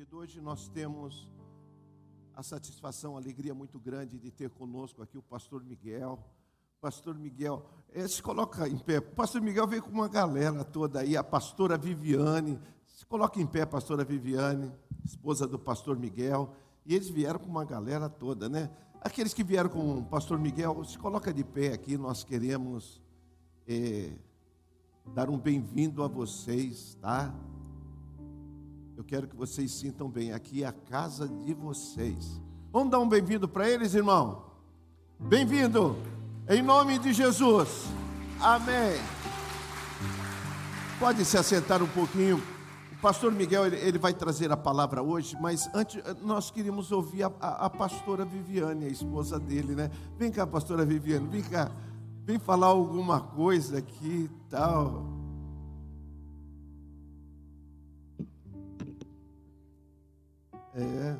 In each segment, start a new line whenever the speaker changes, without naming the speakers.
querido. Hoje nós temos a satisfação, a alegria muito grande de ter conosco aqui o pastor Miguel. Pastor Miguel, eh, se coloca em pé. O pastor Miguel veio com uma galera toda aí, a pastora Viviane. Se coloca em pé, pastora Viviane, esposa do pastor Miguel. E eles vieram com uma galera toda, né? Aqueles que vieram com o pastor Miguel, se coloca de pé aqui, nós queremos eh, dar um bem-vindo a vocês, tá? Eu quero que vocês sintam bem, aqui é a casa de vocês. Vamos dar um bem-vindo para eles, irmão? Bem-vindo, em nome de Jesus. Amém. Pode se assentar um pouquinho. O pastor Miguel ele, ele vai trazer a palavra hoje, mas antes nós queríamos ouvir a, a, a pastora Viviane, a esposa dele, né? Vem cá, pastora Viviane, vem cá. Vem falar alguma coisa aqui e tal.
É.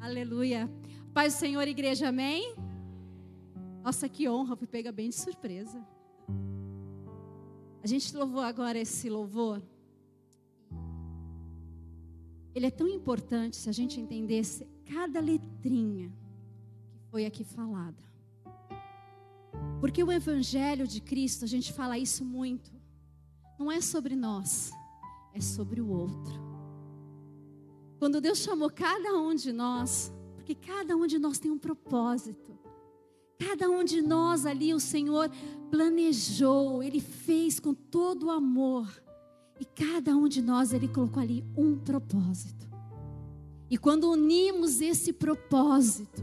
Aleluia. Pai do Senhor, igreja, amém? Nossa, que honra, fui pega bem de surpresa. A gente louvou agora esse louvor. Ele é tão importante se a gente entendesse cada letrinha que foi aqui falada. Porque o Evangelho de Cristo, a gente fala isso muito, não é sobre nós, é sobre o outro. Quando Deus chamou cada um de nós, porque cada um de nós tem um propósito. Cada um de nós ali o Senhor planejou, Ele fez com todo o amor. E cada um de nós Ele colocou ali um propósito. E quando unimos esse propósito,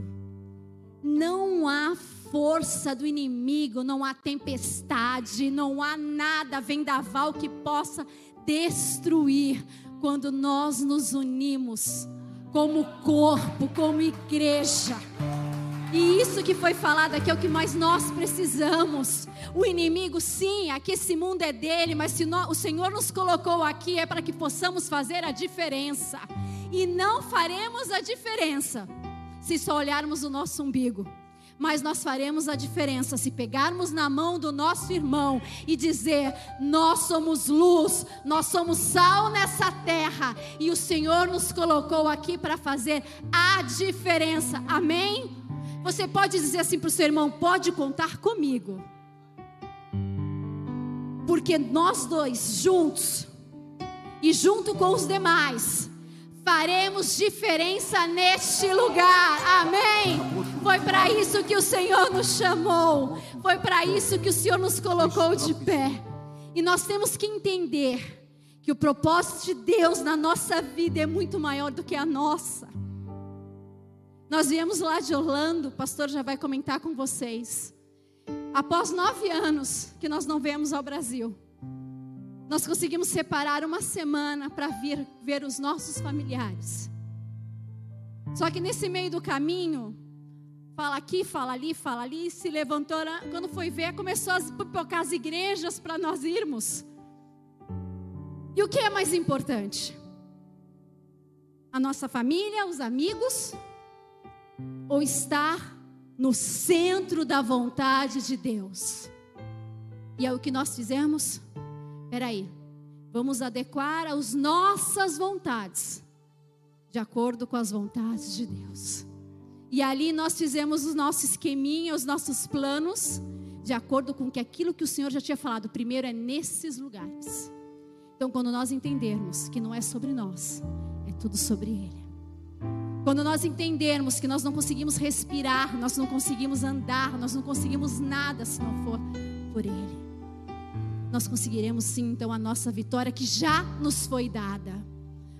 não há força do inimigo, não há tempestade, não há nada vendaval que possa destruir quando nós nos unimos como corpo, como igreja. E isso que foi falado aqui é o que mais nós precisamos. O inimigo, sim, aqui esse mundo é dele, mas se nós, o Senhor nos colocou aqui é para que possamos fazer a diferença. E não faremos a diferença se só olharmos o nosso umbigo mas nós faremos a diferença se pegarmos na mão do nosso irmão e dizer: Nós somos luz, nós somos sal nessa terra e o Senhor nos colocou aqui para fazer a diferença. Amém? Você pode dizer assim para o seu irmão: Pode contar comigo, porque nós dois juntos e junto com os demais faremos diferença neste lugar. Amém. Foi para isso que o Senhor nos chamou. Foi para isso que o Senhor nos colocou de pé. E nós temos que entender que o propósito de Deus na nossa vida é muito maior do que a nossa. Nós viemos lá de Orlando, o pastor já vai comentar com vocês. Após nove anos que nós não viemos ao Brasil, nós conseguimos separar uma semana para vir ver os nossos familiares. Só que nesse meio do caminho, fala aqui, fala ali, fala ali, se levantou, quando foi ver, começou a pipocar as igrejas para nós irmos. E o que é mais importante? A nossa família, os amigos, ou estar no centro da vontade de Deus? E é o que nós fizemos? Peraí, vamos adequar as nossas vontades de acordo com as vontades de Deus. E ali nós fizemos o nosso esqueminha, os nossos planos, de acordo com que aquilo que o Senhor já tinha falado. Primeiro é nesses lugares. Então, quando nós entendermos que não é sobre nós, é tudo sobre Ele. Quando nós entendermos que nós não conseguimos respirar, nós não conseguimos andar, nós não conseguimos nada se não for por Ele nós conseguiremos sim então a nossa vitória que já nos foi dada.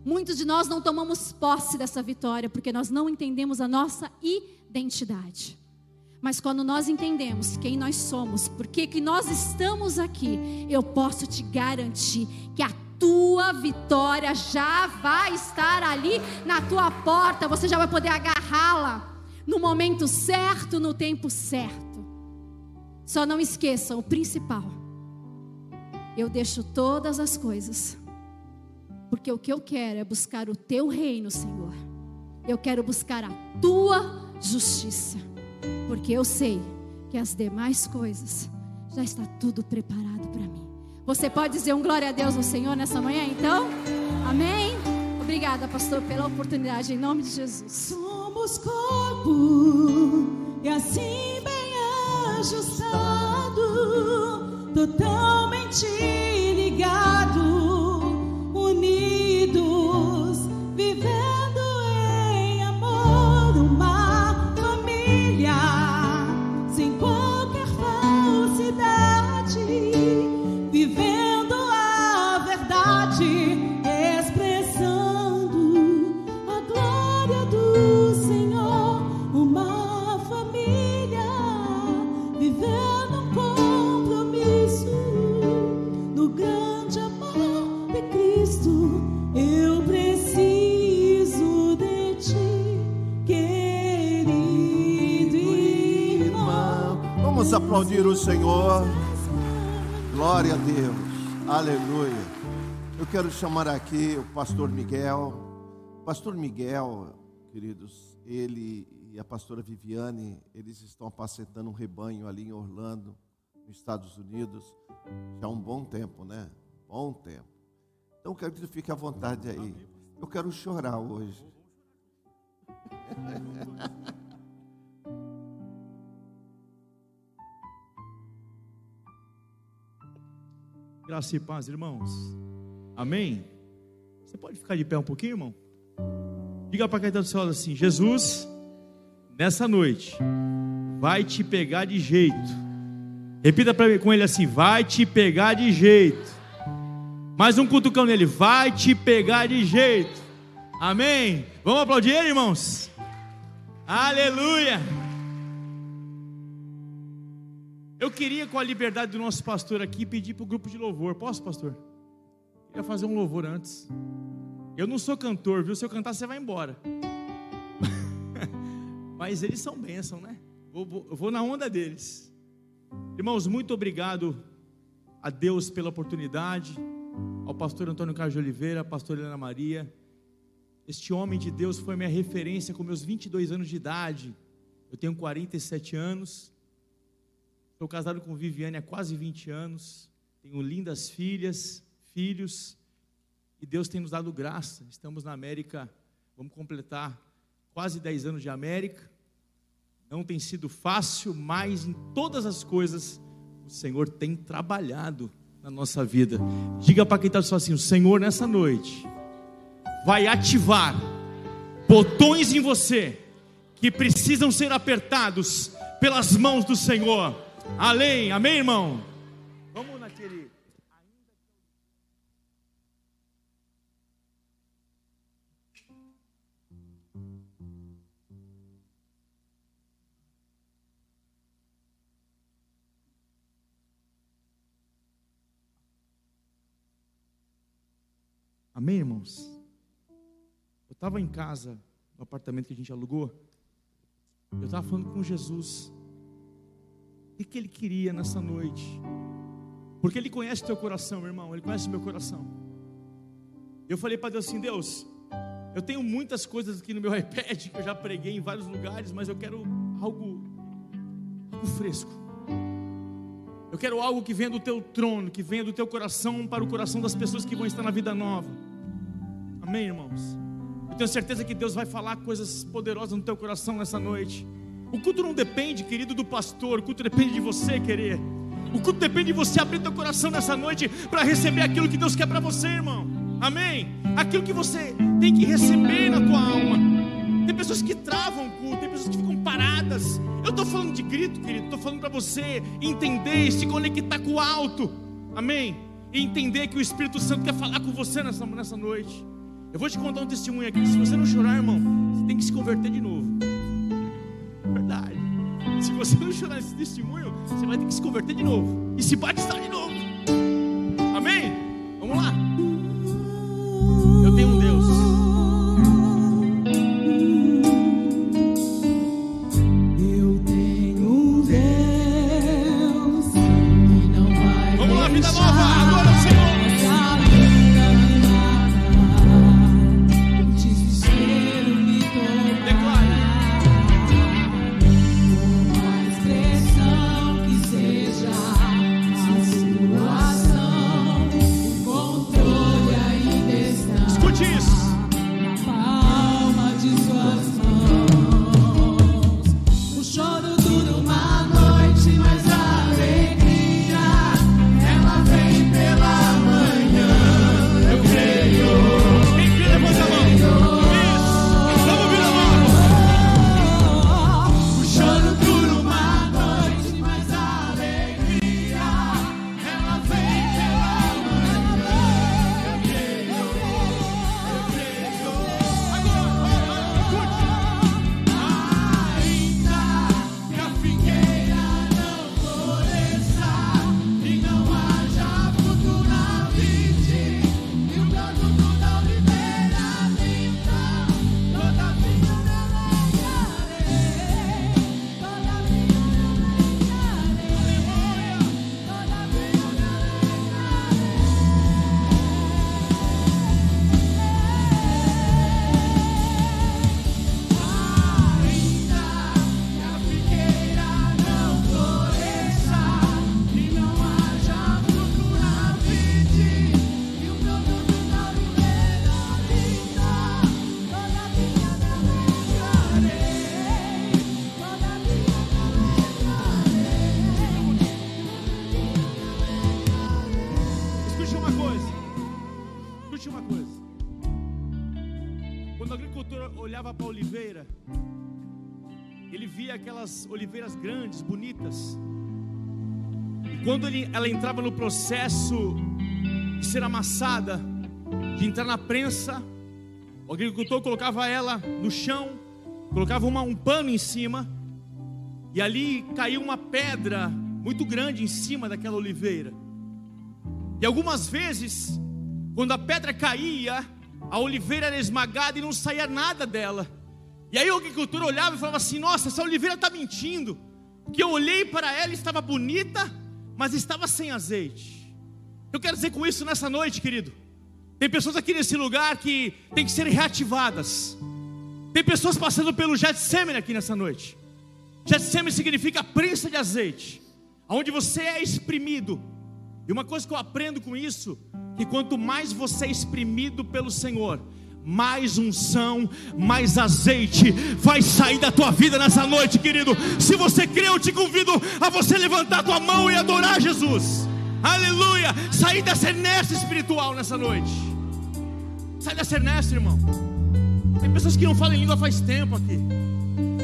Muitos de nós não tomamos posse dessa vitória porque nós não entendemos a nossa identidade. Mas quando nós entendemos quem nós somos, por que nós estamos aqui, eu posso te garantir que a tua vitória já vai estar ali na tua porta, você já vai poder agarrá-la no momento certo, no tempo certo. Só não esqueçam o principal eu deixo todas as coisas, porque o que eu quero é buscar o teu reino, Senhor. Eu quero buscar a tua justiça, porque eu sei que as demais coisas já está tudo preparado para mim. Você pode dizer um glória a Deus no Senhor nessa manhã, então? Amém? Obrigada, pastor, pela oportunidade, em nome de Jesus.
Somos corpo e assim bem ajustado, totalmente ligado,
aplaudir o Senhor. Glória a Deus. Aleluia. Eu quero chamar aqui o pastor Miguel. Pastor Miguel, queridos, ele e a pastora Viviane, eles estão apacentando um rebanho ali em Orlando, nos Estados Unidos, já há um bom tempo, né? Bom tempo. Então, querido, fique à vontade aí. Eu quero chorar hoje.
Graça e paz, irmãos. Amém? Você pode ficar de pé um pouquinho, irmão? Diga para quem está do seu lado assim: Jesus, nessa noite, vai te pegar de jeito. Repita para com ele assim: vai te pegar de jeito. Mais um cutucão nele: vai te pegar de jeito. Amém? Vamos aplaudir ele, irmãos? Aleluia! Eu queria, com a liberdade do nosso pastor aqui, pedir para o grupo de louvor. Posso, pastor? Queria fazer um louvor antes. Eu não sou cantor, viu? Se eu cantar, você vai embora. Mas eles são bênção, né? Vou, vou, eu vou na onda deles. Irmãos, muito obrigado a Deus pela oportunidade, ao pastor Antônio Carlos de Oliveira, à pastora Helena Maria. Este homem de Deus foi minha referência com meus 22 anos de idade. Eu tenho 47 anos. Estou casado com Viviane há quase 20 anos. Tenho lindas filhas, filhos. E Deus tem nos dado graça. Estamos na América, vamos completar quase 10 anos de América. Não tem sido fácil, mas em todas as coisas o Senhor tem trabalhado na nossa vida. Diga para quem está só assim: o Senhor nessa noite vai ativar botões em você que precisam ser apertados pelas mãos do Senhor. Além, amém, irmão? Vamos naquele. Amém, irmãos? Eu estava em casa, no apartamento que a gente alugou. Eu estava falando com Jesus. O que, ele queria nessa noite? Porque ele conhece teu coração, meu irmão. Ele conhece meu coração. Eu falei para Deus assim: Deus, eu tenho muitas coisas aqui no meu iPad que eu já preguei em vários lugares, mas eu quero algo, algo fresco. Eu quero algo que venha do teu trono, que venha do teu coração para o coração das pessoas que vão estar na vida nova. Amém, irmãos? Eu tenho certeza que Deus vai falar coisas poderosas no teu coração nessa noite. O culto não depende, querido, do pastor, o culto depende de você querer. O culto depende de você abrir teu coração nessa noite para receber aquilo que Deus quer para você, irmão. Amém? Aquilo que você tem que receber na tua alma. Tem pessoas que travam o culto, tem pessoas que ficam paradas. Eu estou falando de grito, querido, estou falando para você entender se conectar com o alto. Amém? E entender que o Espírito Santo quer falar com você nessa, nessa noite. Eu vou te contar um testemunho aqui. Se você não chorar, irmão, você tem que se converter de novo. Verdade. Se você não chorar esse testemunho, você vai ter que se converter de novo. E se batizar de novo. Grandes, bonitas. E quando ele, ela entrava no processo de ser amassada, de entrar na prensa, o agricultor colocava ela no chão, colocava uma, um pano em cima, e ali caiu uma pedra muito grande em cima daquela oliveira. E algumas vezes, quando a pedra caía, a oliveira era esmagada e não saía nada dela. E aí o agricultor olhava e falava assim: Nossa, essa oliveira está mentindo. Que eu olhei para ela e estava bonita, mas estava sem azeite. Eu quero dizer com isso nessa noite, querido. Tem pessoas aqui nesse lugar que tem que ser reativadas. Tem pessoas passando pelo Getsemane aqui nessa noite. Getsemane significa prensa de azeite, onde você é exprimido. E uma coisa que eu aprendo com isso, que quanto mais você é exprimido pelo Senhor, mais unção, mais azeite vai sair da tua vida nessa noite, querido. Se você crê, eu te convido a você levantar tua mão e adorar Jesus. Aleluia! Sair dessa inércia espiritual nessa noite. Sai dessa inércia, irmão. Tem pessoas que não falam em língua faz tempo aqui.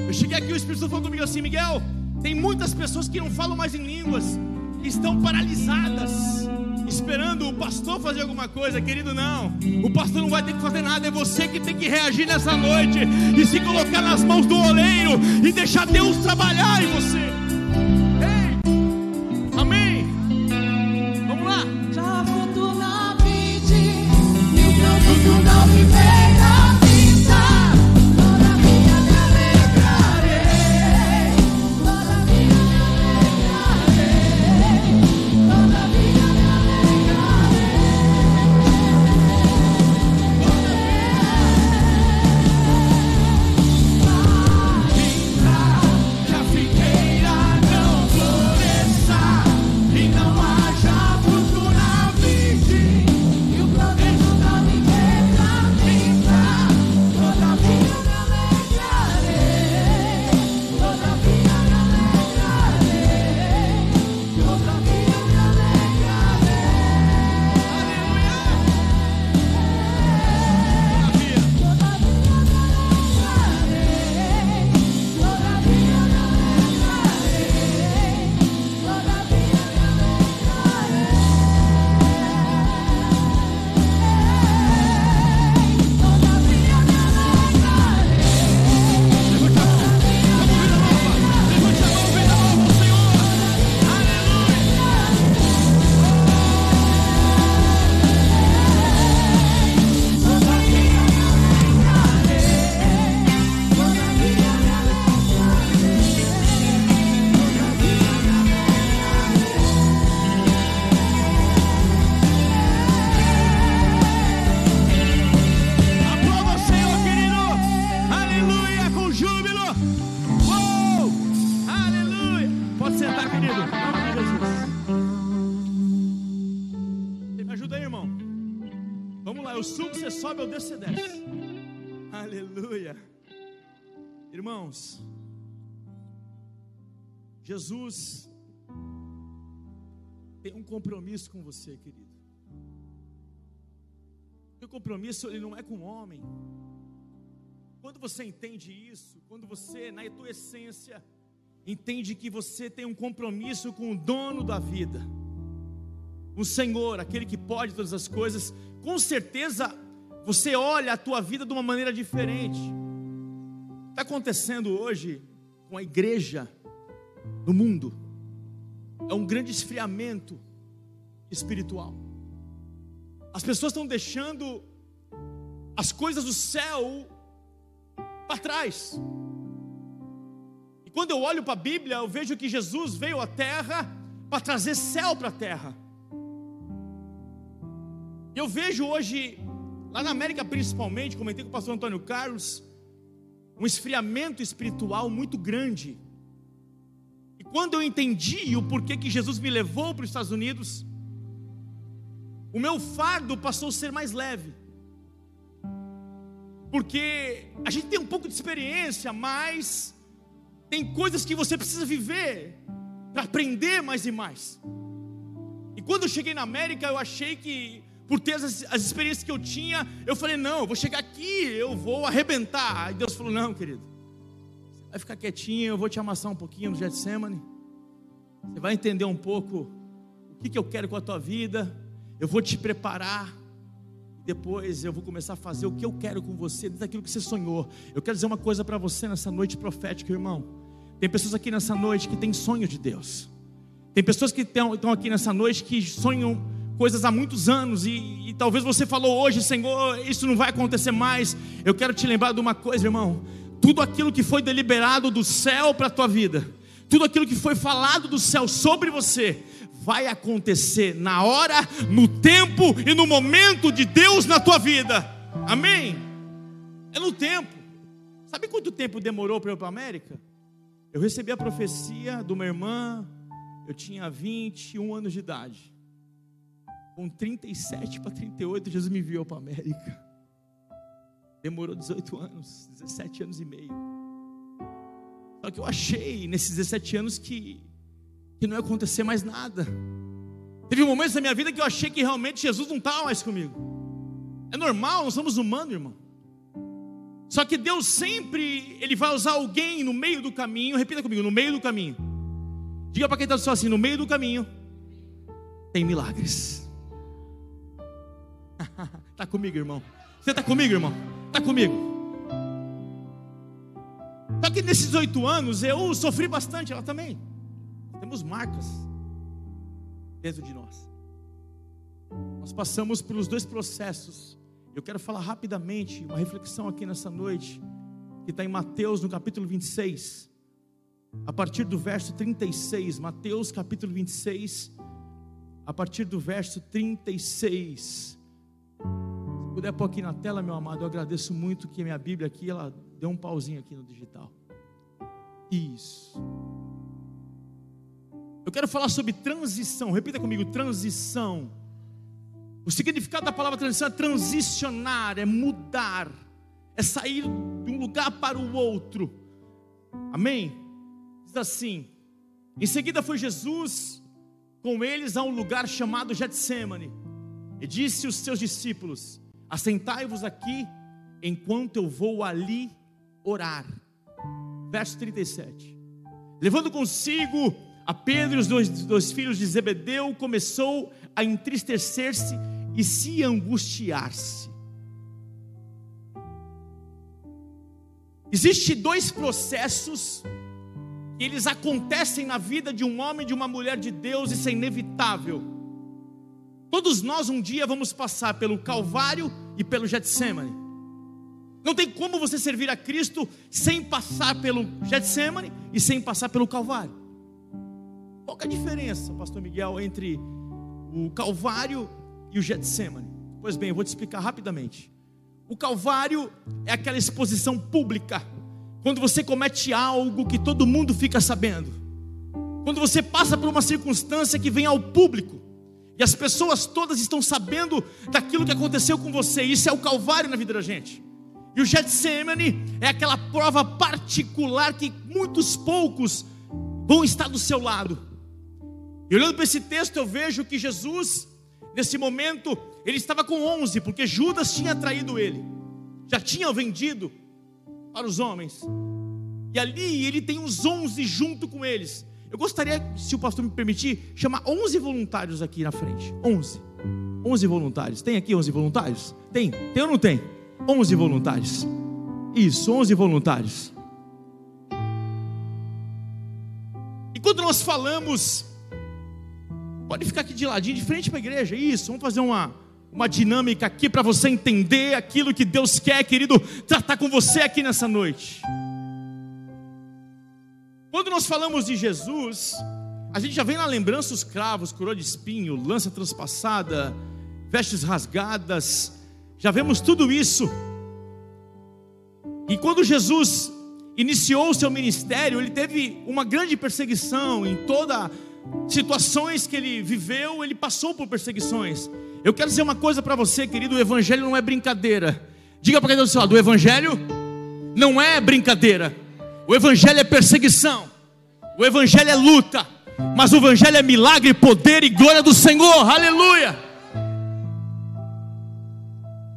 Eu cheguei aqui, o Espírito Santo falou comigo assim, Miguel. Tem muitas pessoas que não falam mais em línguas, que estão paralisadas, esperando o pastor fazer alguma coisa, querido. Não, o pastor não vai ter que fazer nada, é você que tem que reagir nessa noite e se colocar nas mãos do oleiro e deixar Deus trabalhar em você. Irmãos, Jesus tem um compromisso com você, querido. O compromisso ele não é com o homem. Quando você entende isso, quando você, na tua essência, entende que você tem um compromisso com o dono da vida, o Senhor, aquele que pode todas as coisas, com certeza você olha a tua vida de uma maneira diferente. Está acontecendo hoje com a igreja no mundo é um grande esfriamento espiritual. As pessoas estão deixando as coisas do céu para trás. E quando eu olho para a Bíblia, eu vejo que Jesus veio à terra para trazer céu para a terra. E eu vejo hoje, lá na América principalmente, comentei com o pastor Antônio Carlos, um esfriamento espiritual muito grande. E quando eu entendi o porquê que Jesus me levou para os Estados Unidos, o meu fardo passou a ser mais leve. Porque a gente tem um pouco de experiência, mas tem coisas que você precisa viver para aprender mais e mais. E quando eu cheguei na América, eu achei que por ter as, as experiências que eu tinha, eu falei: não, eu vou chegar aqui, eu vou arrebentar. Aí Deus falou: não, querido, vai ficar quietinho, eu vou te amassar um pouquinho no Getsemane. Você vai entender um pouco o que, que eu quero com a tua vida, eu vou te preparar. Depois eu vou começar a fazer o que eu quero com você, dentro daquilo que você sonhou. Eu quero dizer uma coisa para você nessa noite profética, irmão. Tem pessoas aqui nessa noite que têm sonho de Deus. Tem pessoas que estão aqui nessa noite que sonham coisas há muitos anos e, e, talvez você falou hoje, Senhor, isso não vai acontecer mais. Eu quero te lembrar de uma coisa, irmão. Tudo aquilo que foi deliberado do céu para a tua vida, tudo aquilo que foi falado do céu sobre você, vai acontecer na hora, no tempo e no momento de Deus na tua vida. Amém? É no tempo. Sabe quanto tempo demorou para eu ir para a América? Eu recebi a profecia de uma irmã, eu tinha 21 anos de idade. Com 37 para 38, Jesus me enviou para a América. Demorou 18 anos, 17 anos e meio. Só que eu achei nesses 17 anos que, que não ia acontecer mais nada. Teve momentos da minha vida que eu achei que realmente Jesus não estava mais comigo. É normal, nós somos humanos, irmão. Só que Deus sempre, Ele vai usar alguém no meio do caminho, repita comigo, no meio do caminho. Diga para quem está só assim, no meio do caminho, tem milagres. Está comigo, irmão? Você está comigo, irmão? Está comigo? Só que nesses oito anos eu sofri bastante, ela também. Temos marcas dentro de nós. Nós passamos pelos dois processos. Eu quero falar rapidamente uma reflexão aqui nessa noite, que está em Mateus, no capítulo 26, a partir do verso 36. Mateus, capítulo 26, a partir do verso 36 puder pôr aqui na tela, meu amado, eu agradeço muito que a minha Bíblia aqui, ela deu um pauzinho aqui no digital. Isso. Eu quero falar sobre transição. Repita comigo, transição. O significado da palavra transição é transicionar, é mudar, é sair de um lugar para o outro. Amém? Diz assim: em seguida foi Jesus com eles a um lugar chamado Getsemane, e disse aos seus discípulos: Assentai-vos aqui, enquanto eu vou ali orar. Verso 37. Levando consigo a Pedro e os dois, dois filhos de Zebedeu, começou a entristecer-se e se angustiar-se. Existem dois processos que eles acontecem na vida de um homem e de uma mulher de Deus, isso é inevitável. Todos nós um dia vamos passar pelo Calvário e pelo Getsemane. Não tem como você servir a Cristo sem passar pelo Getsemane e sem passar pelo Calvário. Qual é a diferença, pastor Miguel, entre o Calvário e o Getsemane? Pois bem, eu vou te explicar rapidamente. O Calvário é aquela exposição pública, quando você comete algo que todo mundo fica sabendo, quando você passa por uma circunstância que vem ao público, e as pessoas todas estão sabendo daquilo que aconteceu com você. Isso é o calvário na vida da gente. E o Getsemane é aquela prova particular que muitos poucos vão estar do seu lado. E olhando para esse texto, eu vejo que Jesus, nesse momento, ele estava com 11, porque Judas tinha traído ele, já tinha vendido para os homens. E ali ele tem os 11 junto com eles. Eu gostaria, se o pastor me permitir, chamar 11 voluntários aqui na frente. 11. 11 voluntários. Tem aqui 11 voluntários? Tem? Tem ou não tem? 11 voluntários. Isso, 11 voluntários. E quando nós falamos, pode ficar aqui de ladinho, de frente para a igreja. Isso, vamos fazer uma, uma dinâmica aqui para você entender aquilo que Deus quer, querido, tratar com você aqui nessa noite. Quando nós falamos de Jesus, a gente já vem na lembrança os cravos, coroa de espinho, lança transpassada, vestes rasgadas, já vemos tudo isso. E quando Jesus iniciou o seu ministério, ele teve uma grande perseguição em todas situações que ele viveu, ele passou por perseguições. Eu quero dizer uma coisa para você, querido: o Evangelho não é brincadeira. Diga para quem está do seu lado: o Evangelho não é brincadeira. O Evangelho é perseguição, o Evangelho é luta, mas o Evangelho é milagre, poder e glória do Senhor, aleluia.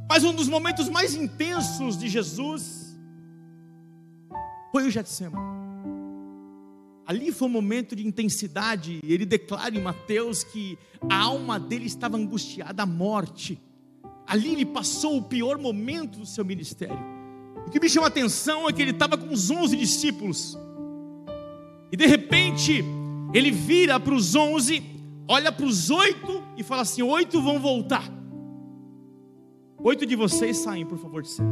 Mas um dos momentos mais intensos de Jesus foi o Getsemane. Ali foi um momento de intensidade. Ele declara em Mateus que a alma dele estava angustiada à morte. Ali ele passou o pior momento do seu ministério. Que me chama a atenção é que ele estava com os onze discípulos. E de repente, ele vira para os onze, olha para os oito e fala assim: oito vão voltar. Oito de vocês saem, por favor, de cena.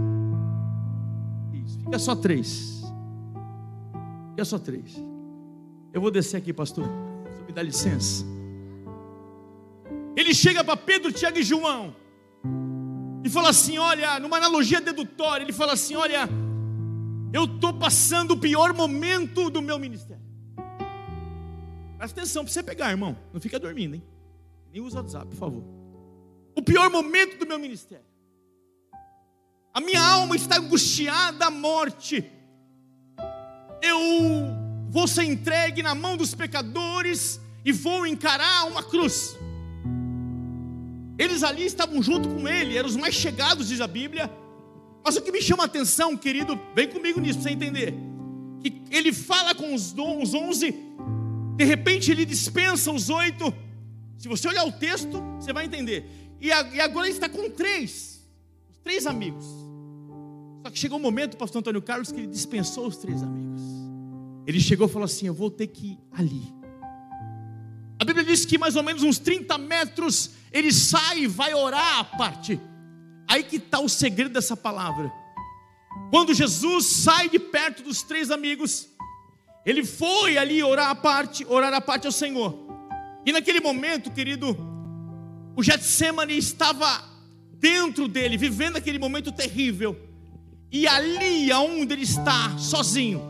Isso, fica só três. Fica só três. Eu vou descer aqui, pastor. Você me dá licença. Ele chega para Pedro, Tiago e João. E fala assim: olha, numa analogia dedutória, ele fala assim: olha, eu estou passando o pior momento do meu ministério. Presta atenção para você pegar, irmão. Não fica dormindo, hein? Nem usa o WhatsApp, por favor. O pior momento do meu ministério. A minha alma está angustiada à morte. Eu vou ser entregue na mão dos pecadores e vou encarar uma cruz. Eles ali estavam junto com ele, eram os mais chegados, diz a Bíblia. Mas o que me chama a atenção, querido, vem comigo nisso para você entender. Que ele fala com os, onze, de repente ele dispensa os oito. Se você olhar o texto, você vai entender. E, e agora ele está com três, os três amigos. Só que chegou um momento, pastor Antônio Carlos, que ele dispensou os três amigos. Ele chegou e falou assim: Eu vou ter que ir ali. A Bíblia diz que mais ou menos uns 30 metros ele sai e vai orar à parte. Aí que está o segredo dessa palavra. Quando Jesus sai de perto dos três amigos, ele foi ali orar à parte, orar à parte ao Senhor. E naquele momento, querido, o Getsemane estava dentro dele, vivendo aquele momento terrível. E ali aonde ele está, sozinho,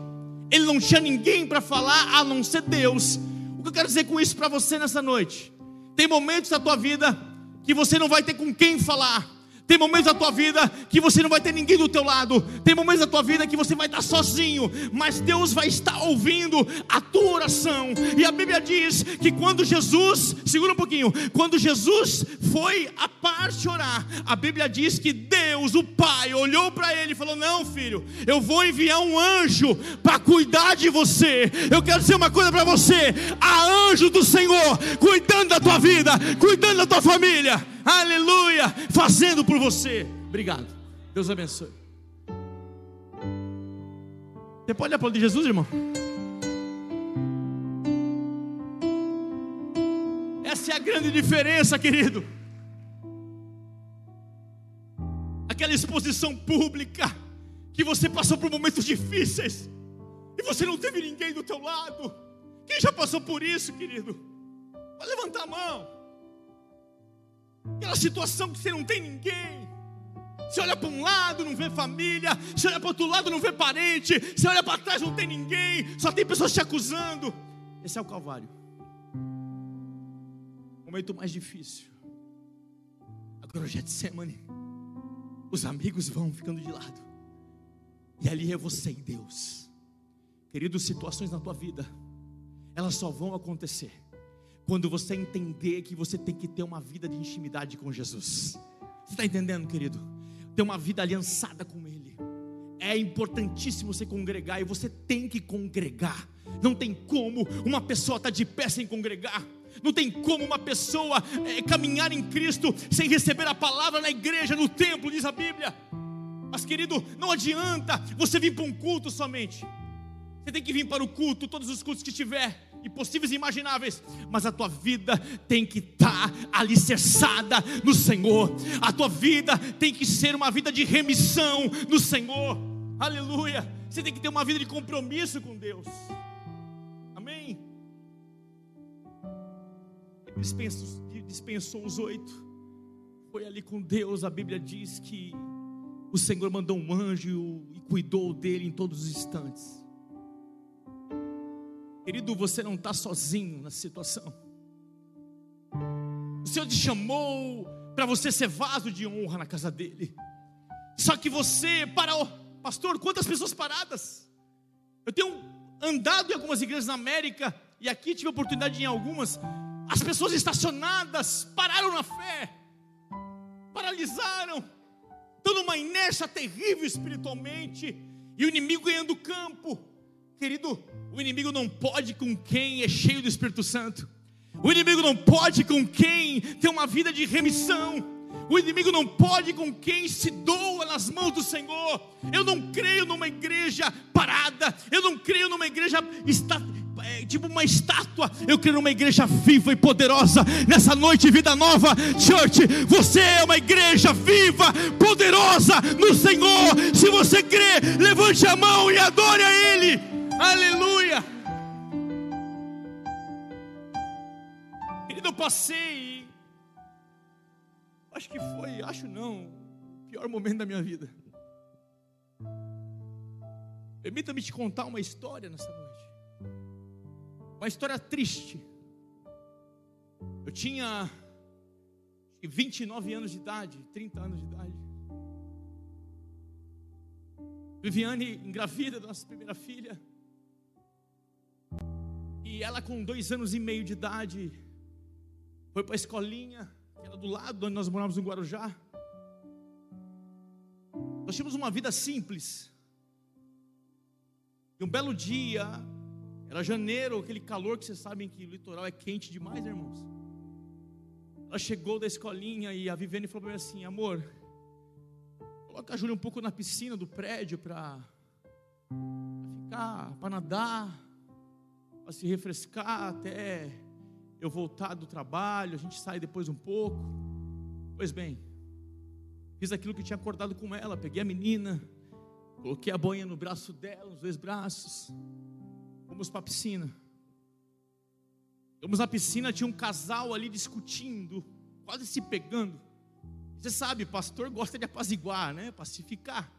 ele não tinha ninguém para falar a não ser Deus. O que eu quero dizer com isso para você nessa noite? Tem momentos da tua vida que você não vai ter com quem falar. Tem momentos da tua vida que você não vai ter ninguém do teu lado. Tem momentos da tua vida que você vai estar sozinho, mas Deus vai estar ouvindo a tua oração. E a Bíblia diz que quando Jesus, segura um pouquinho, quando Jesus foi a parte orar, a Bíblia diz que Deus, o Pai, olhou para ele e falou: "Não, filho, eu vou enviar um anjo para cuidar de você. Eu quero dizer uma coisa para você: há anjo do Senhor cuidando da tua vida, cuidando da tua família aleluia, fazendo por você. Obrigado. Deus abençoe. Você pode aplaudir Jesus, irmão? Essa é a grande diferença, querido. Aquela exposição pública que você passou por momentos difíceis e você não teve ninguém do teu lado. Quem já passou por isso, querido? Pode levantar a mão. Aquela situação que você não tem ninguém. Você olha para um lado, não vê família. Você olha para outro lado, não vê parente. Você olha para trás, não tem ninguém. Só tem pessoas te acusando. Esse é o Calvário. Momento mais difícil. Agora o Getsemane. Os amigos vão ficando de lado. E ali é você e Deus. Queridos, situações na tua vida, elas só vão acontecer quando você entender que você tem que ter uma vida de intimidade com Jesus. Você está entendendo, querido? Ter uma vida aliançada com Ele. É importantíssimo você congregar e você tem que congregar. Não tem como uma pessoa estar tá de pé sem congregar. Não tem como uma pessoa é, caminhar em Cristo sem receber a palavra na igreja, no templo, diz a Bíblia. Mas, querido, não adianta você vir para um culto somente. Você tem que vir para o culto, todos os cultos que tiver e possíveis e imagináveis, mas a tua vida tem que estar tá alicerçada no Senhor, a tua vida tem que ser uma vida de remissão no Senhor, aleluia. Você tem que ter uma vida de compromisso com Deus, amém. Ele dispensou, dispensou os oito, foi ali com Deus. A Bíblia diz que o Senhor mandou um anjo e cuidou dele em todos os instantes. Querido, você não está sozinho nessa situação. O Senhor te chamou para você ser vaso de honra na casa dele. Só que você parou, pastor, quantas pessoas paradas? Eu tenho andado em algumas igrejas na América e aqui tive oportunidade em algumas. As pessoas estacionadas pararam na fé, paralisaram. numa inércia terrível espiritualmente, e o inimigo ganhando campo. Querido, o inimigo não pode com quem é cheio do Espírito Santo. O inimigo não pode com quem tem uma vida de remissão. O inimigo não pode com quem se doa nas mãos do Senhor. Eu não creio numa igreja parada. Eu não creio numa igreja está, é, tipo uma estátua. Eu creio numa igreja viva e poderosa. Nessa noite, vida nova, church. Você é uma igreja viva, poderosa no Senhor. Se você crê, levante a mão e adore a Ele. Aleluia. Querido, eu passei Acho que foi, acho não, o pior momento da minha vida. Permita-me te contar uma história nessa noite. Uma história triste. Eu tinha 29 anos de idade, 30 anos de idade. Viviane engravida da nossa primeira filha. E ela com dois anos e meio de idade foi para a escolinha que era do lado onde nós morávamos no Guarujá. Nós tínhamos uma vida simples. E um belo dia, era janeiro, aquele calor que vocês sabem que o litoral é quente demais, irmãos. Ela chegou da escolinha e a Viviane falou para mim assim: amor, coloca a Júlia um pouco na piscina do prédio para ficar, para nadar, para se refrescar até eu voltar do trabalho, a gente sai depois um pouco. Pois bem, fiz aquilo que tinha acordado com ela, peguei a menina, coloquei a boinha no braço dela, nos dois braços, fomos para a piscina. Fomos na piscina, tinha um casal ali discutindo, quase se pegando. Você sabe, pastor gosta de apaziguar, né? Pacificar.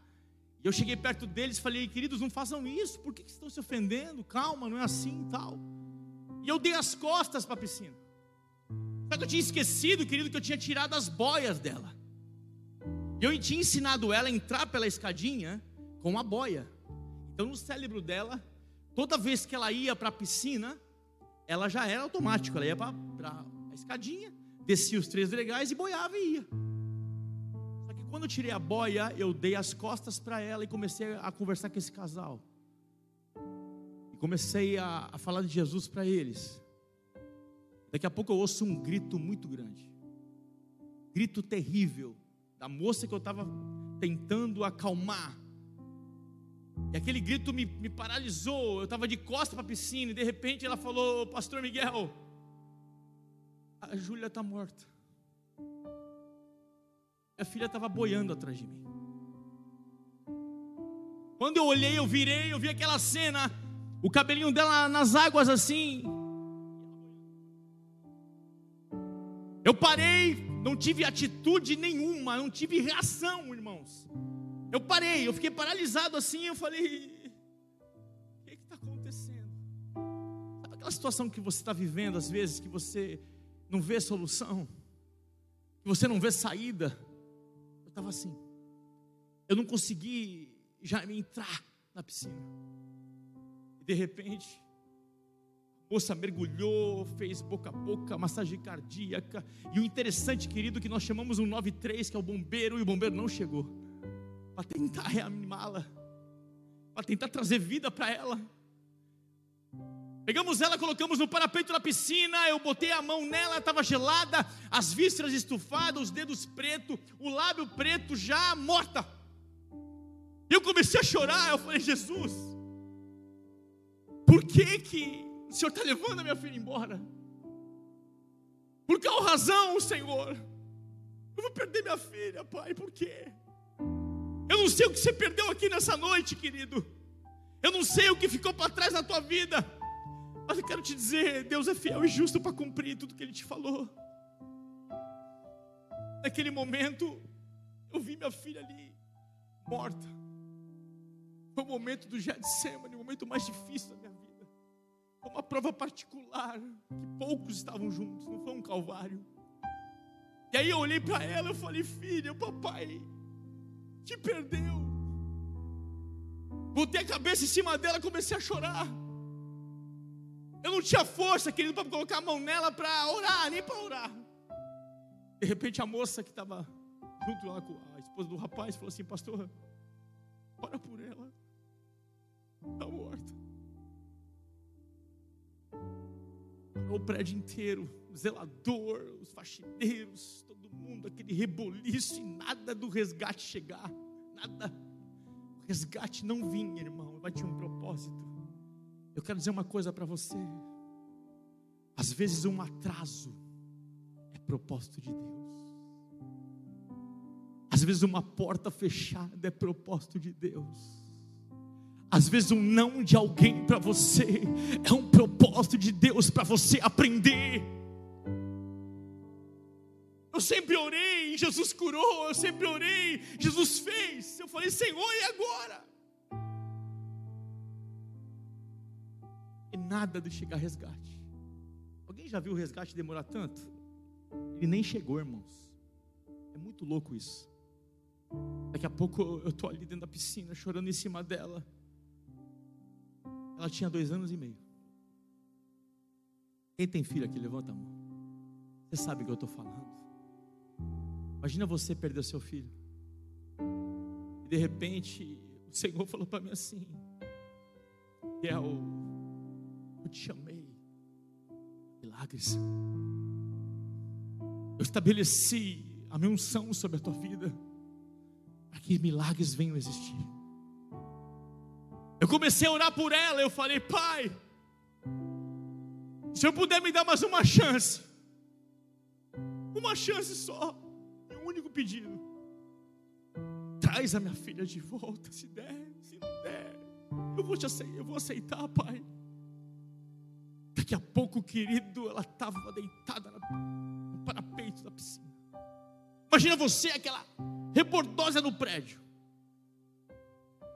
E eu cheguei perto deles e falei, queridos, não façam isso, por que estão se ofendendo? Calma, não é assim e tal. E eu dei as costas para a piscina. Só que eu tinha esquecido, querido, que eu tinha tirado as boias dela. E eu tinha ensinado ela a entrar pela escadinha com a boia. Então no cérebro dela, toda vez que ela ia para a piscina, ela já era automático. Ela ia para a escadinha, descia os três legais e boiava e ia. Quando eu tirei a boia, eu dei as costas para ela e comecei a conversar com esse casal comecei a, a falar de Jesus para eles. Daqui a pouco eu ouço um grito muito grande, grito terrível, da moça que eu estava tentando acalmar. E aquele grito me, me paralisou. Eu estava de costas para a piscina e de repente ela falou: Pastor Miguel, a Júlia está morta. Minha filha estava boiando atrás de mim. Quando eu olhei, eu virei, eu vi aquela cena o cabelinho dela nas águas assim. Eu parei, não tive atitude nenhuma, não tive reação, irmãos. Eu parei, eu fiquei paralisado assim, eu falei: o que está acontecendo? Sabe aquela situação que você está vivendo às vezes, que você não vê solução, que você não vê saída? Estava assim, eu não consegui já entrar na piscina. E de repente, a moça mergulhou, fez boca a boca, massagem cardíaca. E o interessante, querido, que nós chamamos um 93, que é o bombeiro, e o bombeiro não chegou. Para tentar reanimá-la. Para tentar trazer vida para ela. Pegamos ela, colocamos no parapeito da piscina, eu botei a mão nela, estava gelada, as vísceras estufadas, os dedos pretos, o lábio preto já morta. E eu comecei a chorar, eu falei, Jesus, por que, que o Senhor está levando a minha filha embora? Por qual razão, Senhor? Eu vou perder minha filha, Pai, por quê? Eu não sei o que você perdeu aqui nessa noite, querido. Eu não sei o que ficou para trás na tua vida. Mas eu quero te dizer: Deus é fiel e justo para cumprir tudo que Ele te falou. Naquele momento, eu vi minha filha ali, morta. Foi o momento do Getsemane, o momento mais difícil da minha vida. Foi uma prova particular, que poucos estavam juntos, não foi um calvário. E aí eu olhei para ela e falei, filha, papai te perdeu. Botei a cabeça em cima dela comecei a chorar. Eu não tinha força, querido, para colocar a mão nela para orar, nem para orar. De repente a moça que estava junto lá com a esposa do rapaz, falou assim: Pastor, ora por ela, está morta. O prédio inteiro, o zelador, os faxineiros, todo mundo, aquele reboliço e nada do resgate chegar, nada. O resgate não vinha, irmão, mas tinha um propósito. Eu quero dizer uma coisa para você. Às vezes um atraso é propósito de Deus. Às vezes uma porta fechada é propósito de Deus. Às vezes um não de alguém para você é um propósito de Deus para você aprender. Eu sempre orei, Jesus curou, eu sempre orei, Jesus fez. Eu falei, Senhor, e agora? Nada de chegar resgate. Alguém já viu o resgate demorar tanto? Ele nem chegou, irmãos. É muito louco isso. Daqui a pouco eu estou ali dentro da piscina, chorando em cima dela. Ela tinha dois anos e meio. Quem tem filho aqui, levanta a mão. Você sabe o que eu estou falando. Imagina você perder seu filho. E de repente, o Senhor falou para mim assim: El, eu te chamei. Milagres. Eu estabeleci a minha unção sobre a tua vida. Para que milagres venham a existir. Eu comecei a orar por ela, eu falei, pai, se eu puder me dar mais uma chance, uma chance só, meu único pedido, traz a minha filha de volta, se der, se não der, eu vou te aceitar, eu vou aceitar, pai. Daqui a pouco, querido, ela estava deitada no parapeito da piscina. Imagina você, aquela reportosa no prédio.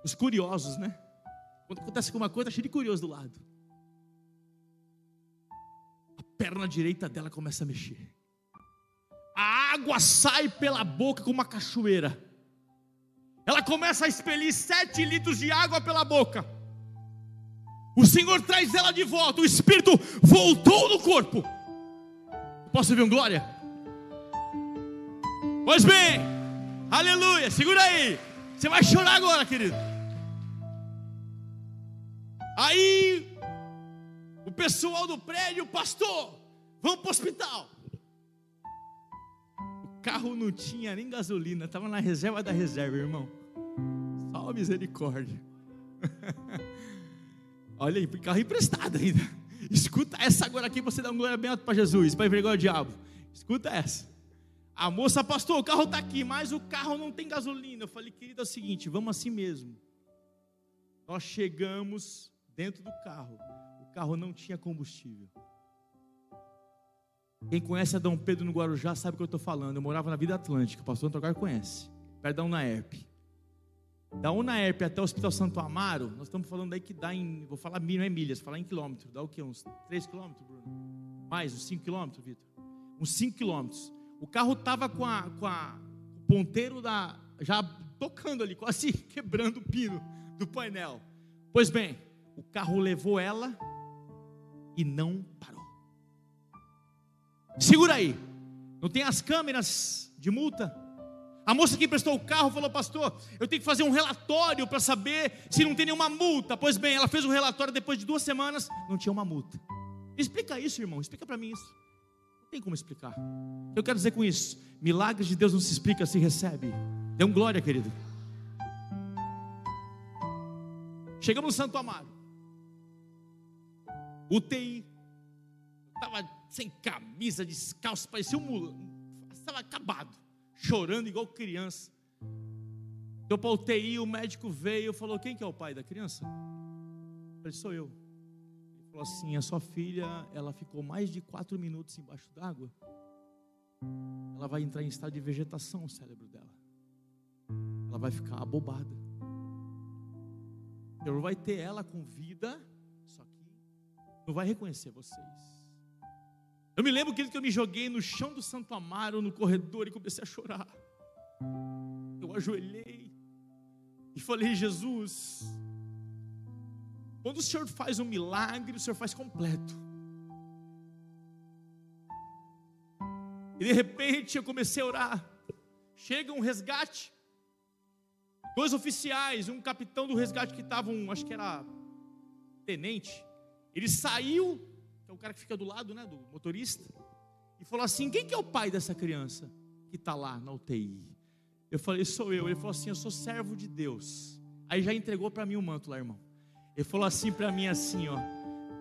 Os curiosos, né? Quando acontece alguma coisa, tá cheio de curioso do lado. A perna direita dela começa a mexer. A água sai pela boca como uma cachoeira. Ela começa a expelir sete litros de água pela boca. O Senhor traz ela de volta. O Espírito voltou no corpo. Posso ver um glória? Pois bem, aleluia. Segura aí. Você vai chorar agora, querido. Aí, o pessoal do prédio, pastor, vamos para o hospital. O carro não tinha nem gasolina, estava na reserva da reserva, irmão. Só misericórdia. Olha aí, carro emprestado ainda. Escuta essa agora aqui, você dá um glória bem alto para Jesus, para envergonhar o diabo. Escuta essa. A moça, pastor, o carro está aqui, mas o carro não tem gasolina. Eu falei, querida, é o seguinte, vamos assim mesmo. Nós chegamos dentro do carro. O carro não tinha combustível. Quem conhece a Dom Pedro no Guarujá sabe o que eu estou falando. Eu morava na Vida Atlântica, o pastor Antônio conhece. Perto da Unaerp. Da Unaerp até o Hospital Santo Amaro, nós estamos falando aí que dá em, vou falar não é milhas, falar em quilômetros. Dá o quê? Uns 3 quilômetros, Bruno? Mais, uns 5 quilômetros, Vitor? Uns 5 quilômetros. O carro estava com, a, com a, ponteiro da, já tocando ali, quase quebrando o pino do painel. Pois bem, o carro levou ela e não parou. Segura aí. Não tem as câmeras de multa? A moça que emprestou o carro falou, pastor, eu tenho que fazer um relatório para saber se não tem nenhuma multa. Pois bem, ela fez um relatório depois de duas semanas, não tinha uma multa. Explica isso, irmão, explica para mim isso. Não tem como explicar. Eu quero dizer com isso: milagres de Deus não se explica, se recebe. Dê um glória, querido. Chegamos no Santo Amaro. UTI. Estava sem camisa, descalço, parecia um mulão. Estava acabado, chorando igual criança. Deu para UTI, o médico veio e falou: Quem que é o pai da criança? Eu falei: Sou eu. Ele falou assim: A sua filha, ela ficou mais de quatro minutos embaixo d'água. Ela vai entrar em estado de vegetação, o cérebro dela. Ela vai ficar abobada. Eu vai ter ela com vida não vai reconhecer vocês. Eu me lembro que eu me joguei no chão do Santo Amaro, no corredor, e comecei a chorar. Eu ajoelhei e falei: Jesus, quando o Senhor faz um milagre, o Senhor faz completo. E de repente eu comecei a orar. chega um resgate. Dois oficiais, um capitão do resgate que estavam, acho que era tenente. Ele saiu, que é o cara que fica do lado, né, do motorista, e falou assim: "Quem que é o pai dessa criança que está lá na UTI?" Eu falei: "Sou eu". Ele falou assim: "Eu sou servo de Deus". Aí já entregou para mim o manto lá, irmão. Ele falou assim para mim assim, ó: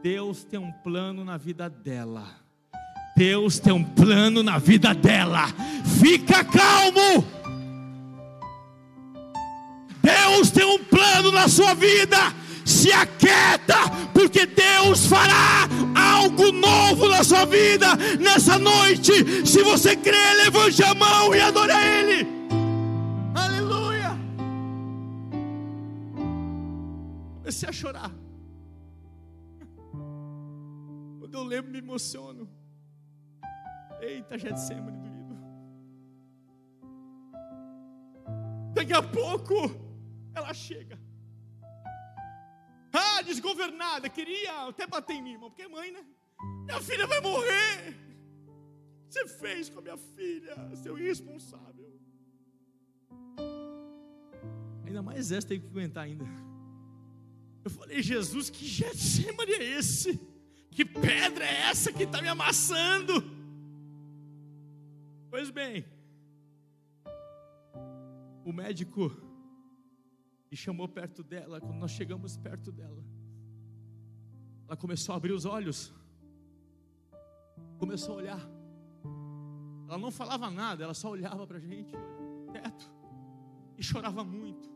Deus tem um plano na vida dela. Deus tem um plano na vida dela. Fica calmo. Deus tem um plano na sua vida. Se aquieta, porque Deus fará algo novo na sua vida nessa noite. Se você crê, levante a mão e adore a Ele. Aleluia. Comecei a chorar. Quando eu lembro, me emociono. Eita, Getsemane doído. Daqui a pouco, ela chega. Desgovernada, queria até bater em mim, irmão, porque é mãe, né? Minha filha vai morrer. Você fez com a minha filha, seu irresponsável? Ainda mais essa teve que aguentar ainda. Eu falei, Jesus, que Getsemane é esse? Que pedra é essa que está me amassando? Pois bem, o médico me chamou perto dela. Quando nós chegamos perto dela, ela começou a abrir os olhos, começou a olhar. Ela não falava nada, ela só olhava para a gente, olhava pro teto, e chorava muito.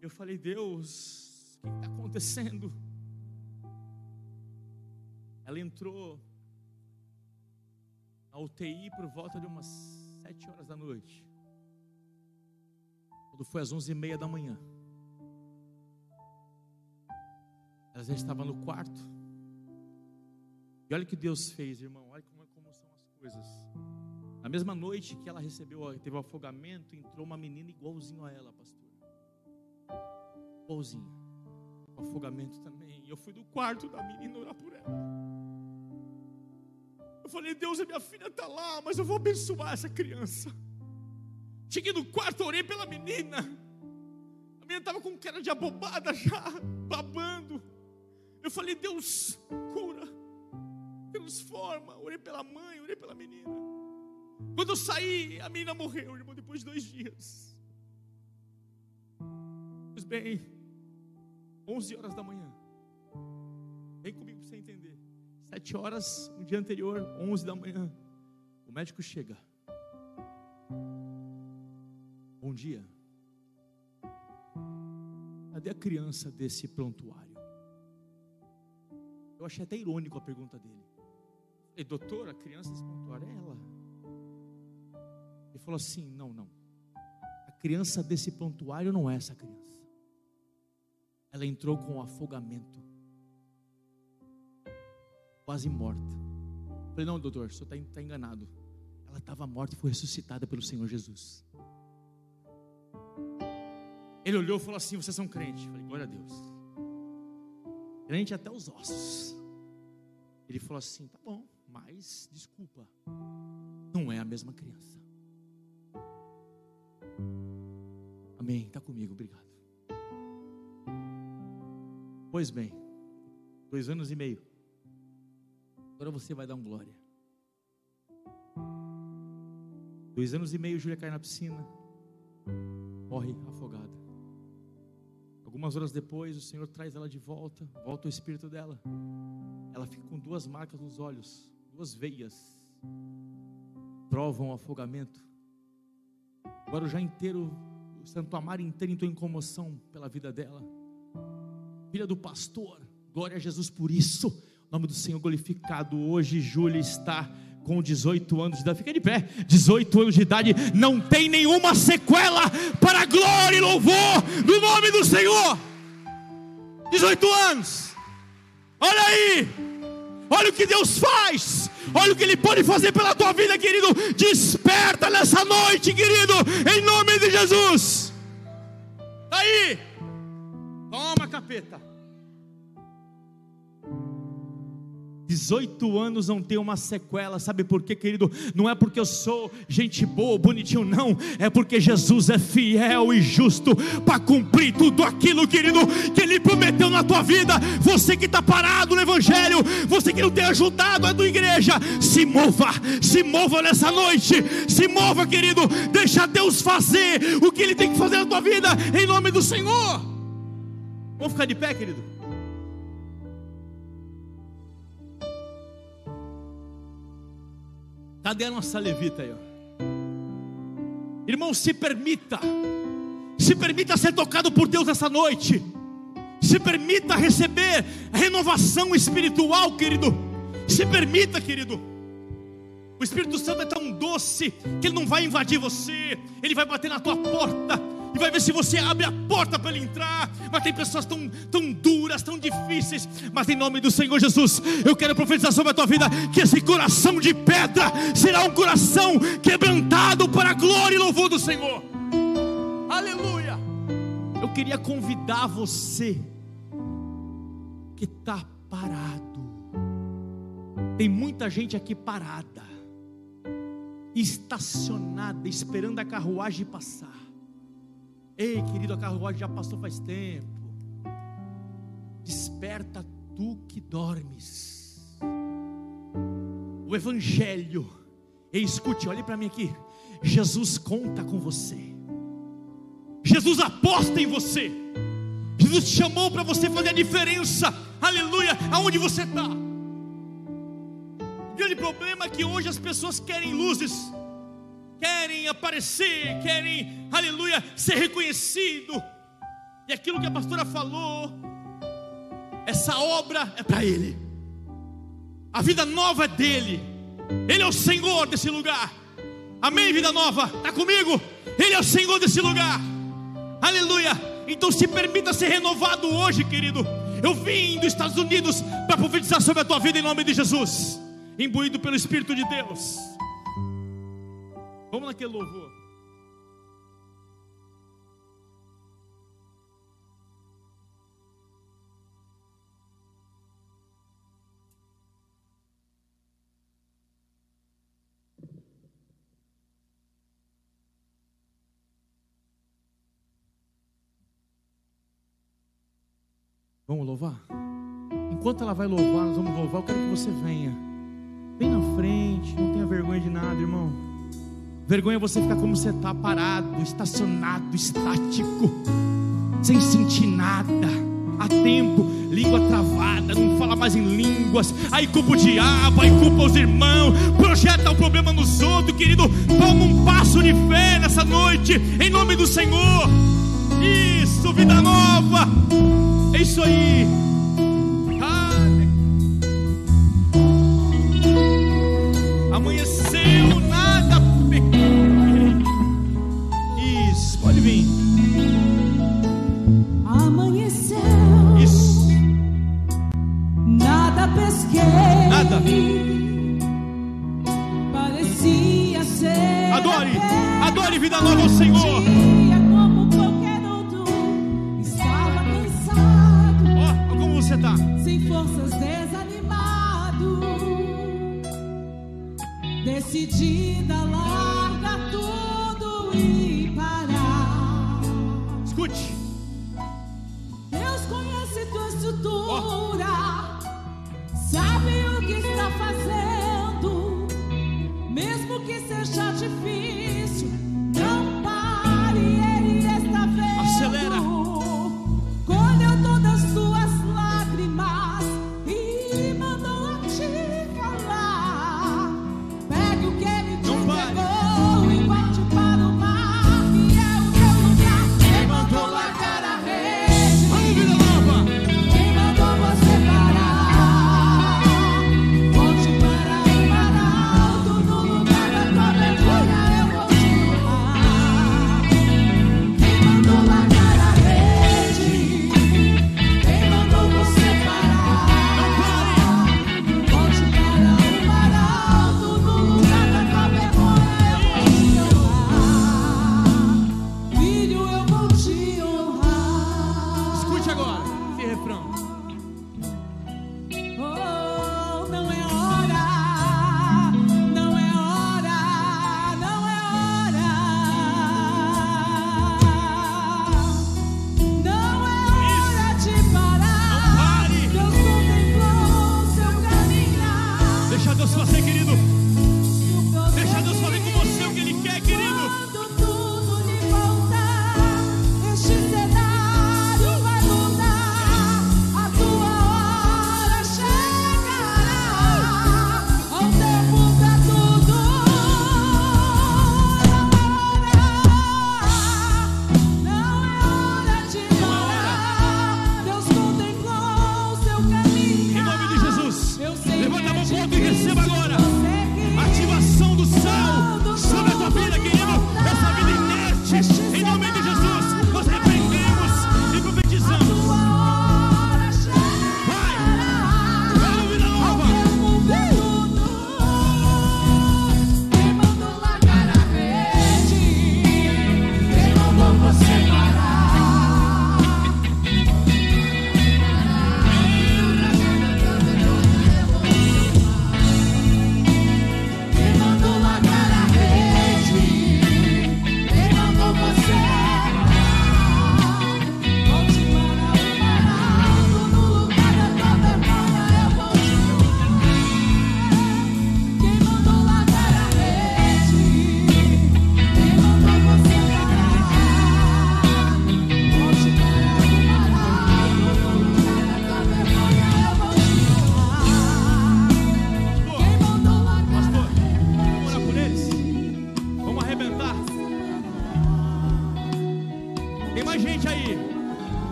Eu falei, Deus, o que está acontecendo? Ela entrou na UTI por volta de umas sete horas da noite. Quando foi às onze e meia da manhã, ela já estava no quarto. E olha o que Deus fez, irmão. Olha como, como são as coisas. Na mesma noite que ela recebeu, teve o afogamento, entrou uma menina igualzinho a ela, pastor. Igualzinha. O afogamento também. Eu fui do quarto da menina orar por ela. Eu falei, Deus, a minha filha está lá, mas eu vou abençoar essa criança. Cheguei no quarto, orei pela menina. A menina estava com cara de abobada já, babando. Eu falei, Deus, cura, transforma. Orei pela mãe, orei pela menina. Quando eu saí, a menina morreu, irmão, depois de dois dias. Pois bem, 11 horas da manhã. Vem comigo para você entender. Sete horas, no dia anterior, 11 da manhã. O médico chega. Bom dia. Cadê a criança desse prontuário? Eu achei até irônico a pergunta dele. Falei, doutor, a criança desse prontuário é ela. Ele falou assim: não, não. A criança desse prontuário não é essa criança. Ela entrou com afogamento. Quase morta. Falei, não, doutor, o senhor está enganado. Ela estava morta e foi ressuscitada pelo Senhor Jesus. Ele olhou e falou assim: Vocês são crentes? Eu falei, glória a Deus. Até os ossos. Ele falou assim: Tá bom, mas desculpa, não é a mesma criança. Amém. Está comigo, obrigado. Pois bem, dois anos e meio. Agora você vai dar um glória. Dois anos e meio, Júlia cai na piscina, morre afogada. Algumas horas depois, o Senhor traz ela de volta, volta o espírito dela. Ela fica com duas marcas nos olhos, duas veias, provam o afogamento. Agora, já inteiro, o Santo Amaro inteiro entrou em comoção pela vida dela. Filha do pastor, glória a Jesus por isso. O nome do Senhor glorificado. Hoje, Júlia está com 18 anos de idade, fica de pé, 18 anos de idade, não tem nenhuma sequela para glória e louvor do nome do Senhor. 18 anos, olha aí, olha o que Deus faz, olha o que Ele pode fazer pela tua vida, querido. Desperta nessa noite, querido, em nome de Jesus. Aí, toma capeta. 18 anos não tem uma sequela, sabe por quê, querido? Não é porque eu sou gente boa, bonitinho, não, é porque Jesus é fiel e justo para cumprir tudo aquilo, querido, que Ele prometeu na tua vida. Você que está parado no Evangelho, você que não tem ajudado a tua igreja, se mova, se mova nessa noite, se mova, querido, deixa Deus fazer o que Ele tem que fazer na tua vida, em nome do Senhor. Vamos ficar de pé, querido? Cadê a nossa levita aí? Ó? Irmão, se permita, se permita ser tocado por Deus essa noite, se permita receber renovação espiritual, querido. Se permita, querido. O Espírito Santo é tão doce que ele não vai invadir você, ele vai bater na tua porta e vai ver se você abre a porta para ele entrar. Mas tem pessoas tão, tão duras, tão difíceis. Mas em nome do Senhor Jesus, eu quero profetizar sobre a tua vida que esse coração de pedra será um coração quebrantado para a glória e louvor do Senhor. Aleluia! Eu queria convidar você que está parado. Tem muita gente aqui parada, estacionada, esperando a carruagem passar. Ei, querido, a carruagem já passou faz tempo. Desperta tu que dormes. O Evangelho, ei, escute, olhe para mim aqui. Jesus conta com você. Jesus aposta em você. Jesus te chamou para você fazer a diferença. Aleluia, aonde você está. O grande problema é que hoje as pessoas querem luzes querem aparecer, querem, aleluia, ser reconhecido. E aquilo que a pastora falou, essa obra é para Ele, a vida nova é dele, Ele é o Senhor desse lugar. Amém, vida nova, está comigo? Ele é o Senhor desse lugar, aleluia. Então se permita ser renovado hoje, querido. Eu vim dos Estados Unidos para profetizar sobre a tua vida em nome de Jesus, imbuído pelo Espírito de Deus. Vamos naquele louvor. Vamos louvar? Enquanto ela vai louvar, nós vamos louvar. Eu quero que você venha. Vem na frente, não tenha vergonha de nada, irmão. Vergonha é você ficar como você está, parado, estacionado, estático, sem sentir nada, há tempo, língua travada, não fala mais em línguas, aí culpa o diabo, aí culpa os irmãos, projeta o problema nos outros, querido. Toma um passo de fé nessa noite, em nome do Senhor. Isso, vida nova, é isso aí.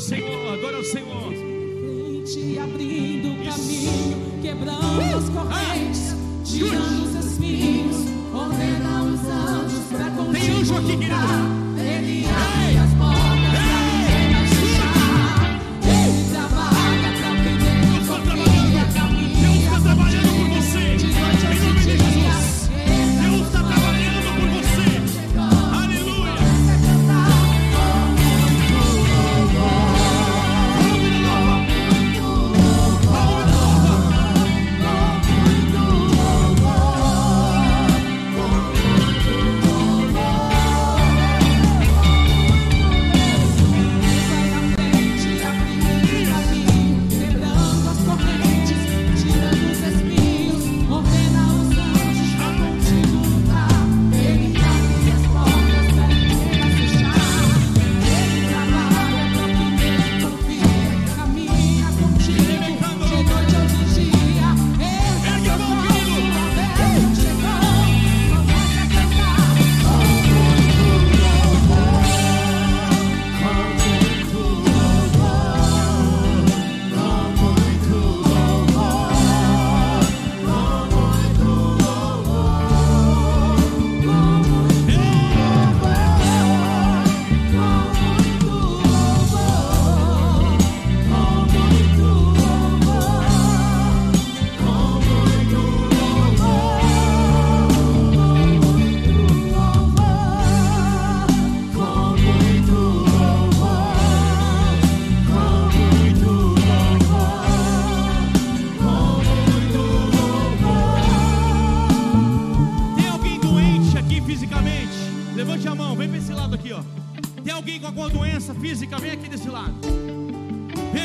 single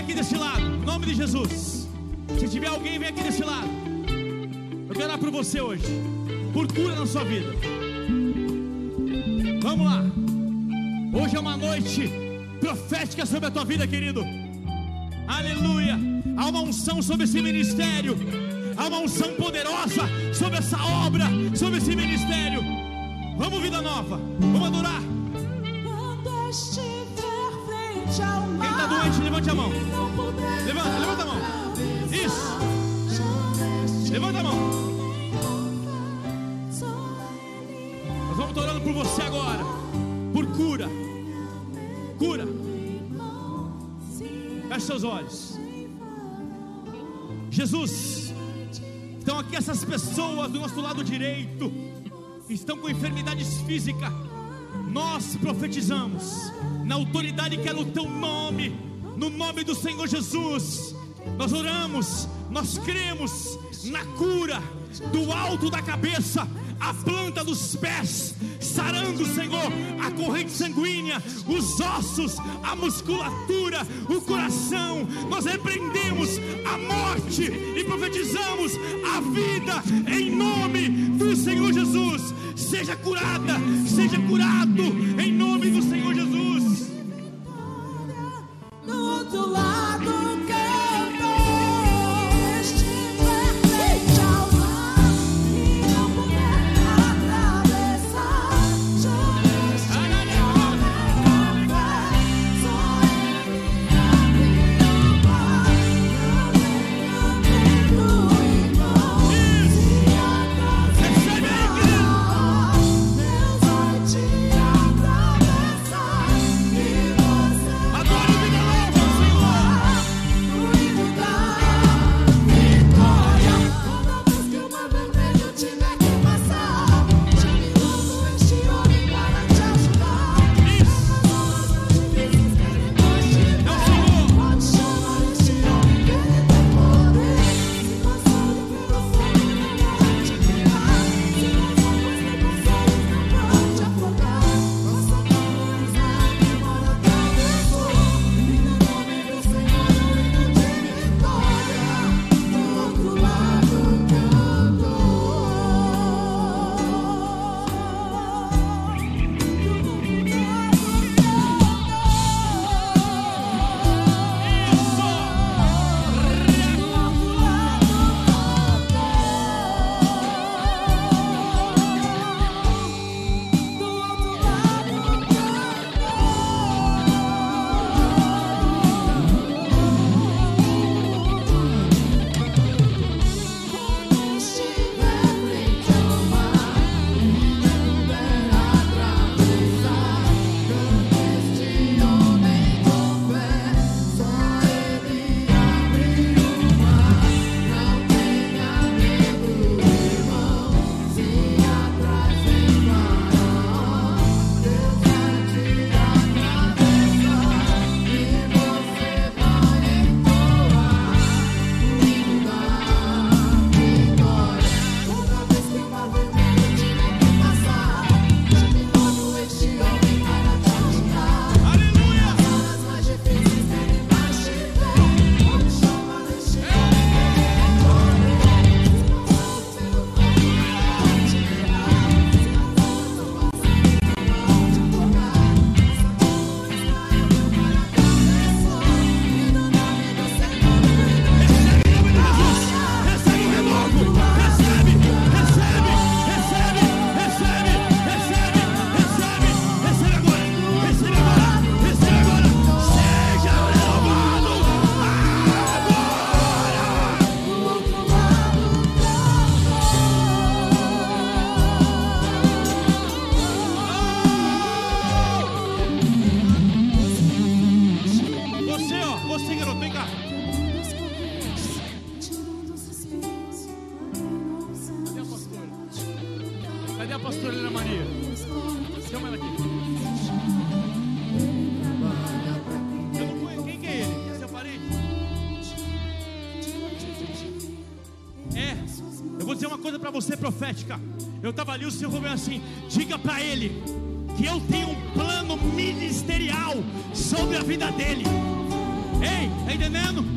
aqui desse lado, em nome de Jesus. Se tiver alguém, vem aqui desse lado. Eu quero orar por você hoje, por cura na sua vida. Vamos lá. Hoje é uma noite profética sobre a tua vida, querido. Aleluia. Há uma unção sobre esse ministério. Há uma unção poderosa sobre essa obra, sobre esse ministério. Vamos, vida nova. Vamos adorar. Quem está doente, levante a mão. Levanta, levanta a mão. Isso. Levanta a mão. Nós vamos orando por você agora. Por cura. Cura. Feche seus olhos. Jesus. Estão aqui essas pessoas do nosso lado direito. Estão com enfermidades físicas. Nós profetizamos na autoridade que é no teu nome no nome do Senhor Jesus. Nós oramos, nós cremos na cura do alto da cabeça a planta dos pés, sarando, Senhor, a corrente sanguínea, os ossos, a musculatura, o coração. Nós repreendemos a morte e profetizamos a vida em nome do Senhor Jesus. Seja curada, seja curado em nome do Senhor Jesus.
Do lado.
Nilson Rubens assim: diga para ele que eu tenho um plano ministerial sobre a vida dele. Ei, tá entendendo?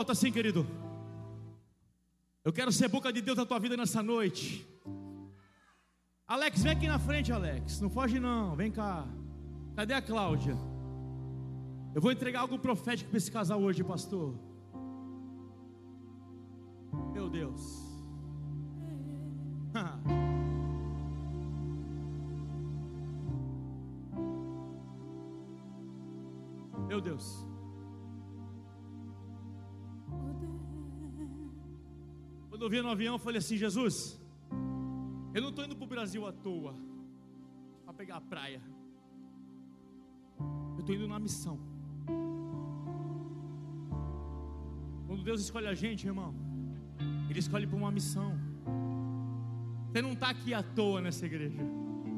Levanta a tua mão pro alto assim, querido. Eu quero ser boca de Deus na tua vida nessa noite. Alex, vem aqui na frente, Alex. Não foge não, vem cá. Cadê a Cláudia? Eu vou entregar algo profético para esse casal hoje, pastor. Meu Deus. Meu Deus. Eu vi no avião, eu falei assim: Jesus, eu não estou indo para o Brasil à toa, para pegar a praia. Eu estou indo na missão. Quando Deus escolhe a gente, irmão, Ele escolhe para uma missão. Você não está aqui à toa nessa igreja.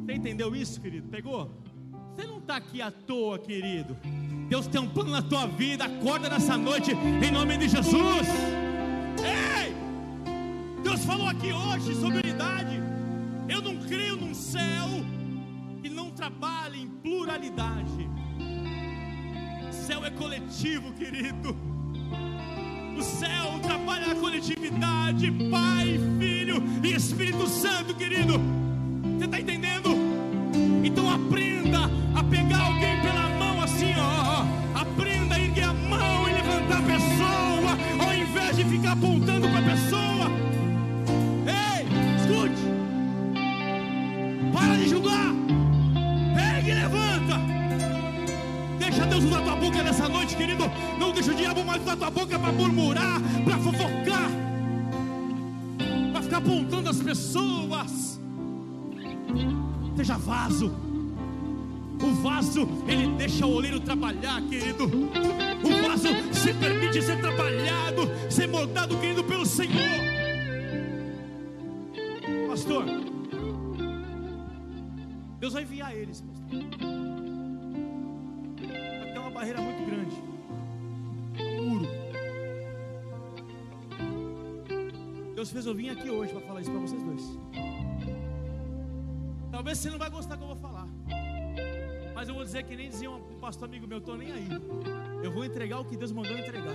Você entendeu isso, querido? Pegou? Você não está aqui à toa, querido. Deus tem um plano na tua vida. Acorda nessa noite em nome de Jesus. Deus falou aqui hoje sobre unidade. Eu não creio num céu que não trabalha em pluralidade. Céu é coletivo, querido. O céu trabalha na coletividade, Pai, Filho e Espírito Santo, querido. Você está entendendo? Vaso. O vaso, ele deixa o oleiro trabalhar, querido. O vaso se permite ser trabalhado, ser moldado, querido, pelo Senhor. Pastor, Deus vai enviar eles, pastor. Vai ter uma barreira muito grande. Um muro. Deus fez eu vir aqui hoje para falar isso para vocês dois. Talvez você não vai gostar que eu vou falar. Mas eu vou dizer que nem dizia um pastor amigo meu, tô nem aí. Eu vou entregar o que Deus mandou entregar.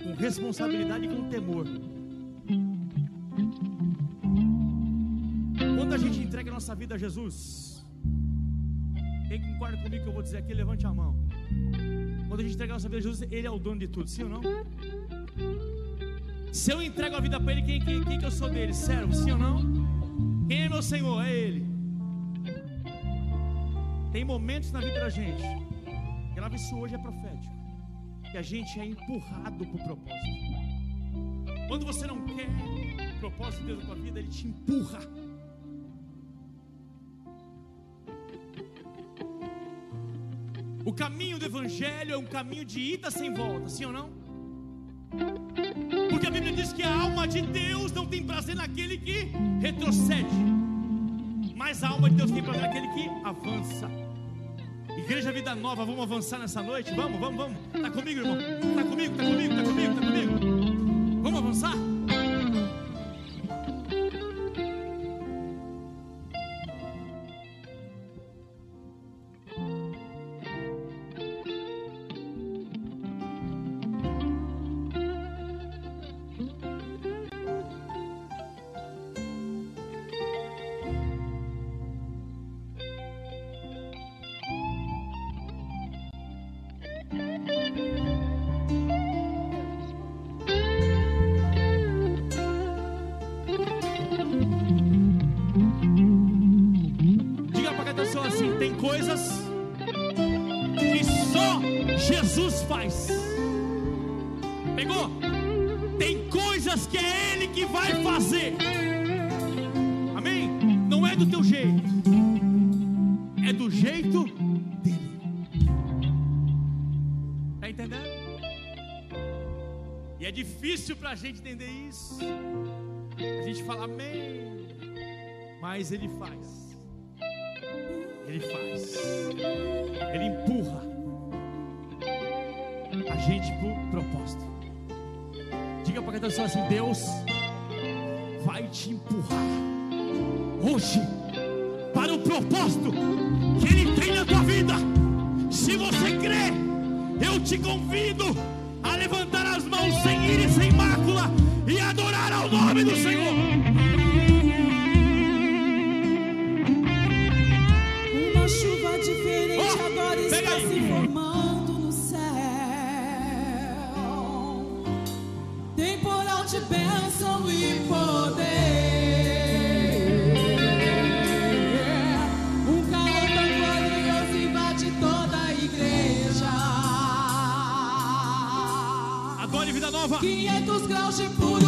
Com responsabilidade e com temor. Quando a gente entrega a nossa vida a Jesus, quem concorda comigo que eu vou dizer aqui, levante a mão. Quando a gente entrega a nossa vida a Jesus, Ele é o dono de tudo, sim ou não? Se eu entrego a vida para Ele, quem, quem, quem que eu sou dele? Servo, sim ou não? Quem é meu Senhor? É Ele. Tem momentos na vida da gente, grave isso hoje é profético, que a gente é empurrado para o propósito. Quando você não quer o propósito de Deus na tua vida, Ele te empurra. O caminho do Evangelho é um caminho de ida sem volta, sim ou não? Porque a Bíblia diz que a alma de Deus não tem prazer naquele que retrocede, mas a alma de Deus tem prazer naquele que avança. Igreja Vida Nova, vamos avançar nessa noite? Vamos, vamos, vamos. Tá comigo, irmão? Tá comigo, tá comigo, tá comigo, tá comigo? Pegou? Tem coisas que é Ele que vai fazer. Amém? Não é do teu jeito, é do jeito dele. Tá entendendo? E é difícil para a gente entender isso. A gente fala amém, mas Ele faz. Ele faz. Ele empurra a gente o propósito. Diga para a pessoa assim: Deus vai te empurrar hoje para o propósito que Ele tem na tua vida. Se você crê, eu te convido a levantar as mãos sem ir e sem mácula e adorar ao nome do Senhor. 500 graus de pura.